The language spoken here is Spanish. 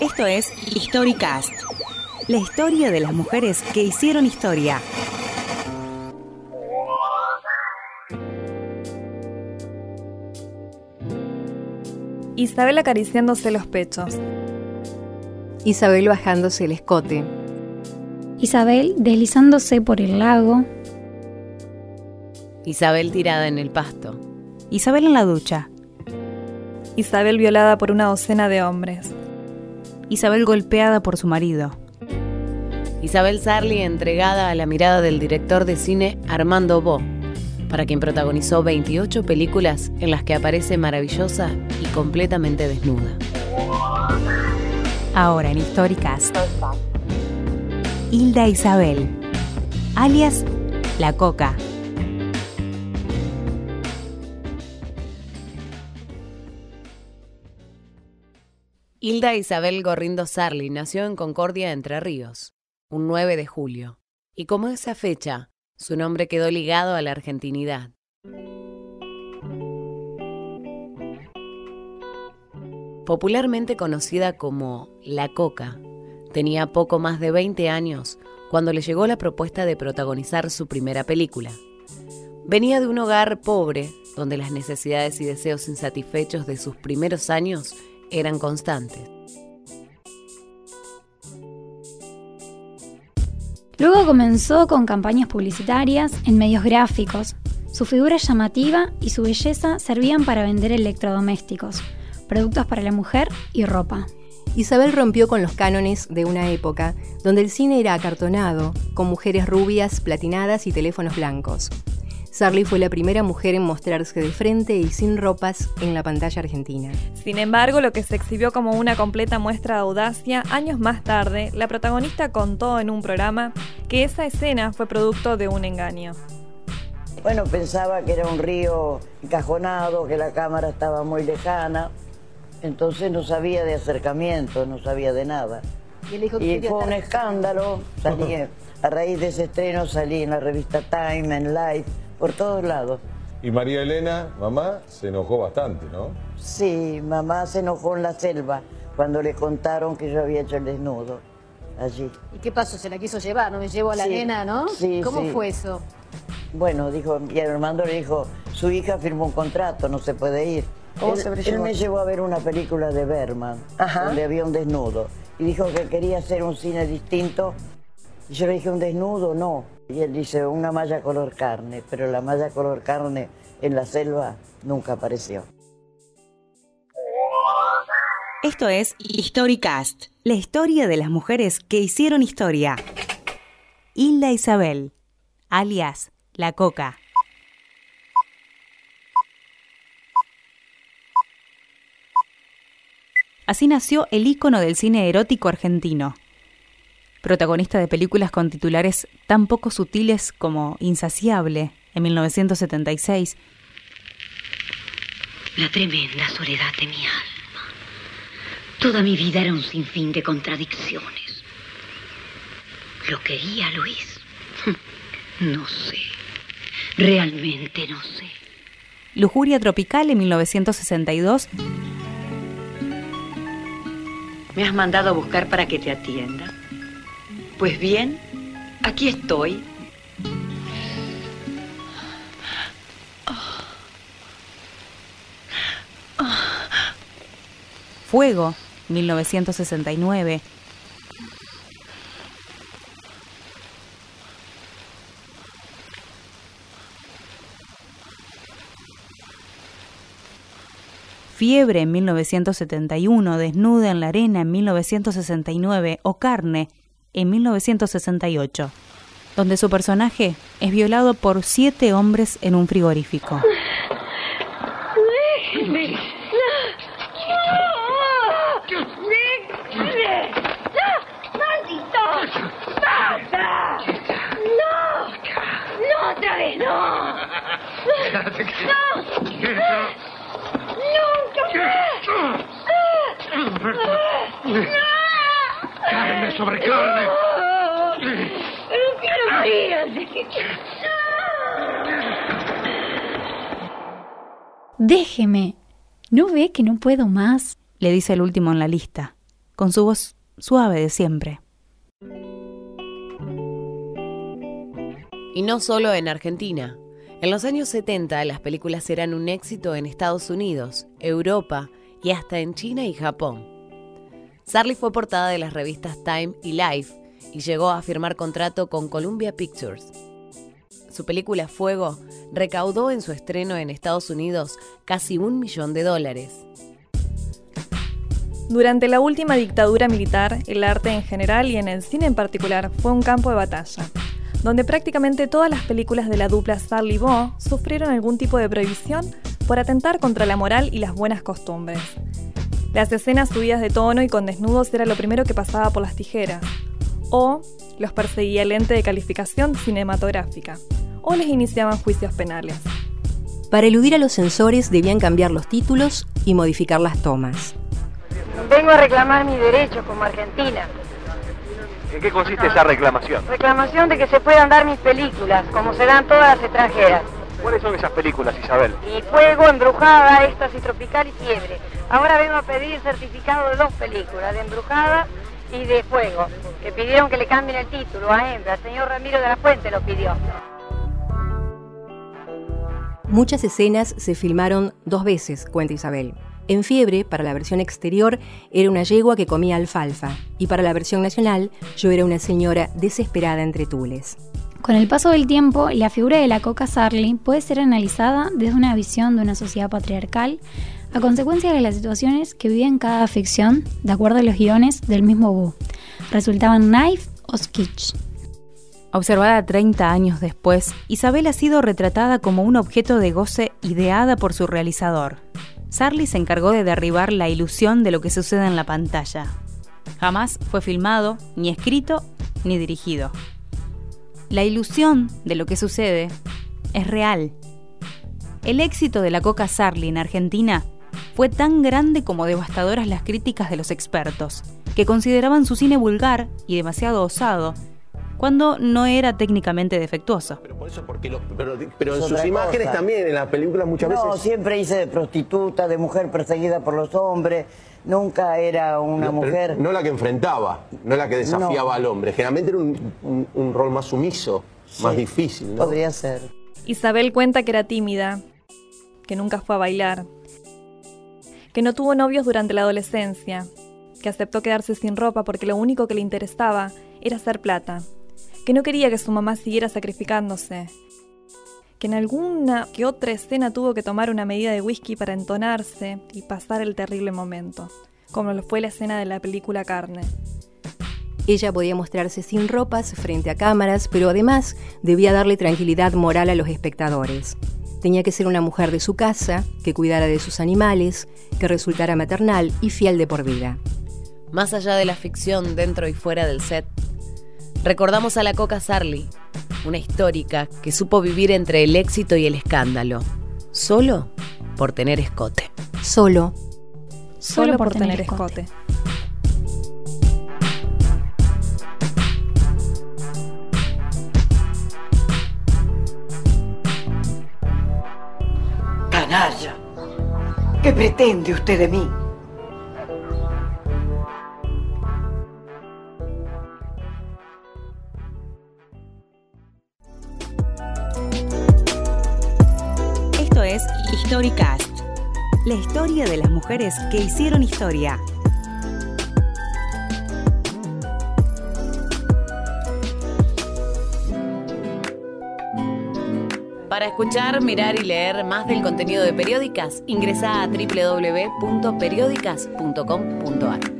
Esto es Historicast, la historia de las mujeres que hicieron historia. Isabel acariciándose los pechos. Isabel bajándose el escote. Isabel deslizándose por el lago. Isabel tirada en el pasto. Isabel en la ducha. Isabel violada por una docena de hombres. Isabel golpeada por su marido. Isabel Sarli entregada a la mirada del director de cine Armando Bo, para quien protagonizó 28 películas en las que aparece maravillosa y completamente desnuda. Ahora en Históricas. Hilda Isabel, alias La Coca. Hilda Isabel Gorrindo Sarli nació en Concordia, Entre Ríos, un 9 de julio, y como esa fecha, su nombre quedó ligado a la argentinidad. Popularmente conocida como La Coca, tenía poco más de 20 años cuando le llegó la propuesta de protagonizar su primera película. Venía de un hogar pobre, donde las necesidades y deseos insatisfechos de sus primeros años eran constantes. Luego comenzó con campañas publicitarias en medios gráficos. Su figura llamativa y su belleza servían para vender electrodomésticos, productos para la mujer y ropa. Isabel rompió con los cánones de una época donde el cine era acartonado, con mujeres rubias, platinadas y teléfonos blancos. Sarli fue la primera mujer en mostrarse de frente y sin ropas en la pantalla argentina. Sin embargo, lo que se exhibió como una completa muestra de audacia, años más tarde, la protagonista contó en un programa que esa escena fue producto de un engaño. Bueno, pensaba que era un río encajonado, que la cámara estaba muy lejana, entonces no sabía de acercamiento, no sabía de nada. Y, fue un escándalo, salí, a raíz de ese estreno salí en la revista Time, en Life, por todos lados. Y María Elena, mamá, se enojó bastante, ¿no? Sí, mamá se enojó en la selva cuando le contaron que yo había hecho el desnudo allí. ¿Y qué pasó? ¿Se la quiso llevar? ¿No me llevo a la nena, no? Sí, ¿Cómo sí. fue eso? Bueno, dijo, y Armando le dijo, su hija firmó un contrato, no se puede ir. ¿Cómo él, se habrá él llevado? me llevó a ver una película de Berman, donde había un desnudo. Y dijo que quería hacer un cine distinto. Yo le dije, ¿un desnudo? No. Y él dice, una malla color carne. Pero la malla color carne en la selva nunca apareció. Esto es Historicast, la historia de las mujeres que hicieron historia. Hilda Isabel, alias La Coca. Así nació el ícono del cine erótico argentino. Protagonista de películas con titulares tan poco sutiles como Insaciable, en 1976, La tremenda soledad de mi alma. Toda mi vida era un sinfín de contradicciones. ¿Lo quería Luis? No sé. Realmente no sé. Lujuria Tropical en 1962, ¿Me has mandado a buscar para que te atienda? Pues bien, aquí estoy. Fuego, 1969, Fiebre en 1971, Desnuda en la arena en 1969 o Carne en 1968, donde su personaje es violado por siete hombres en un frigorífico. ¡Déjeme! ¡No! ¡Déjeme! ¡No! ¡Maldito! ¡Basta! ¡No! ¡No otra vez! ¡No! ¡No! ¡Nunca más! Carne Déjeme. ¿No ve que no puedo más? Le dice el último en la lista. con su voz suave de siempre. Y no solo en Argentina. En los años 70 las películas eran un éxito en Estados Unidos, Europa y hasta en China y Japón. Sarli fue portada de las revistas Time y Life y llegó a firmar contrato con Columbia Pictures. Su película Fuego recaudó en su estreno en Estados Unidos casi un millón de dólares. Durante la última dictadura militar, el arte en general y en el cine en particular fue un campo de batalla, donde prácticamente todas las películas de la dupla Sarli Bo sufrieron algún tipo de prohibición por atentar contra la moral y las buenas costumbres. Las escenas subidas de tono y con desnudos era lo primero que pasaba por las tijeras, o los perseguía el ente de calificación cinematográfica, o les iniciaban juicios penales. Para eludir a los censores debían cambiar los títulos y modificar las tomas. Vengo a reclamar mis derechos como argentina. ¿En qué consiste esa reclamación? Reclamación de que se puedan dar mis películas, como se dan todas las extranjeras. ¿Cuáles son esas películas, Isabel? Y Fuego, Embrujada, Éxtasis Tropical y Fiebre. Ahora vengo a pedir certificado de dos películas, de Embrujada y de Fuego, que pidieron que le cambien el título a Hembra. El señor Ramiro de la Fuente lo pidió. Muchas escenas se filmaron dos veces, cuenta Isabel. En Fiebre, para la versión exterior, era una yegua que comía alfalfa, y para la versión nacional, yo era una señora desesperada entre tules. Con el paso del tiempo, la figura de la Coca Sarli puede ser analizada desde una visión de una sociedad patriarcal a consecuencia de las situaciones que vivía en cada ficción, de acuerdo a los guiones del mismo Bu. Resultaban knife o sketch. Observada 30 años después, Isabel ha sido retratada como un objeto de goce ideada por su realizador, Sarli se encargó de derribar la ilusión de lo que sucede en la pantalla. Jamás fue filmado, ni escrito, ni dirigido. La ilusión de lo que sucede es real. El éxito de la Coca Sarli en Argentina fue tan grande como devastadoras las críticas de los expertos, que consideraban su cine vulgar y demasiado osado, cuando no era técnicamente defectuoso. Pero por eso, porque pero, en sus imágenes también, en las películas muchas veces. No, siempre hice de prostituta, de mujer perseguida por los hombres. Nunca era una mujer. No la que enfrentaba, no la que desafiaba al hombre. Generalmente era un, rol más sumiso, más difícil. ¿no? Podría ser. Isabel cuenta que era tímida, que nunca fue a bailar, que no tuvo novios durante la adolescencia, que aceptó quedarse sin ropa porque lo único que le interesaba era hacer plata que no quería que su mamá siguiera sacrificándose, que en alguna que otra escena tuvo que tomar una medida de whisky para entonarse y pasar el terrible momento, como lo fue la escena de la película Carne. Ella podía mostrarse sin ropas frente a cámaras, pero además debía darle tranquilidad moral a los espectadores. Tenía que ser una mujer de su casa, que cuidara de sus animales, que resultara maternal y fiel de por vida. Más allá de la ficción dentro y fuera del set, Recordamos a la Coca Sarli, una histórica que supo vivir entre el éxito y el escándalo, solo por tener escote. Solo. Solo, por, tener, escote. Canalla. ¿Qué pretende usted de mí? Storycast, la historia de las mujeres que hicieron historia. Para escuchar, mirar y leer más del contenido de Periódicas, ingresa a www.periódicas.com.ar.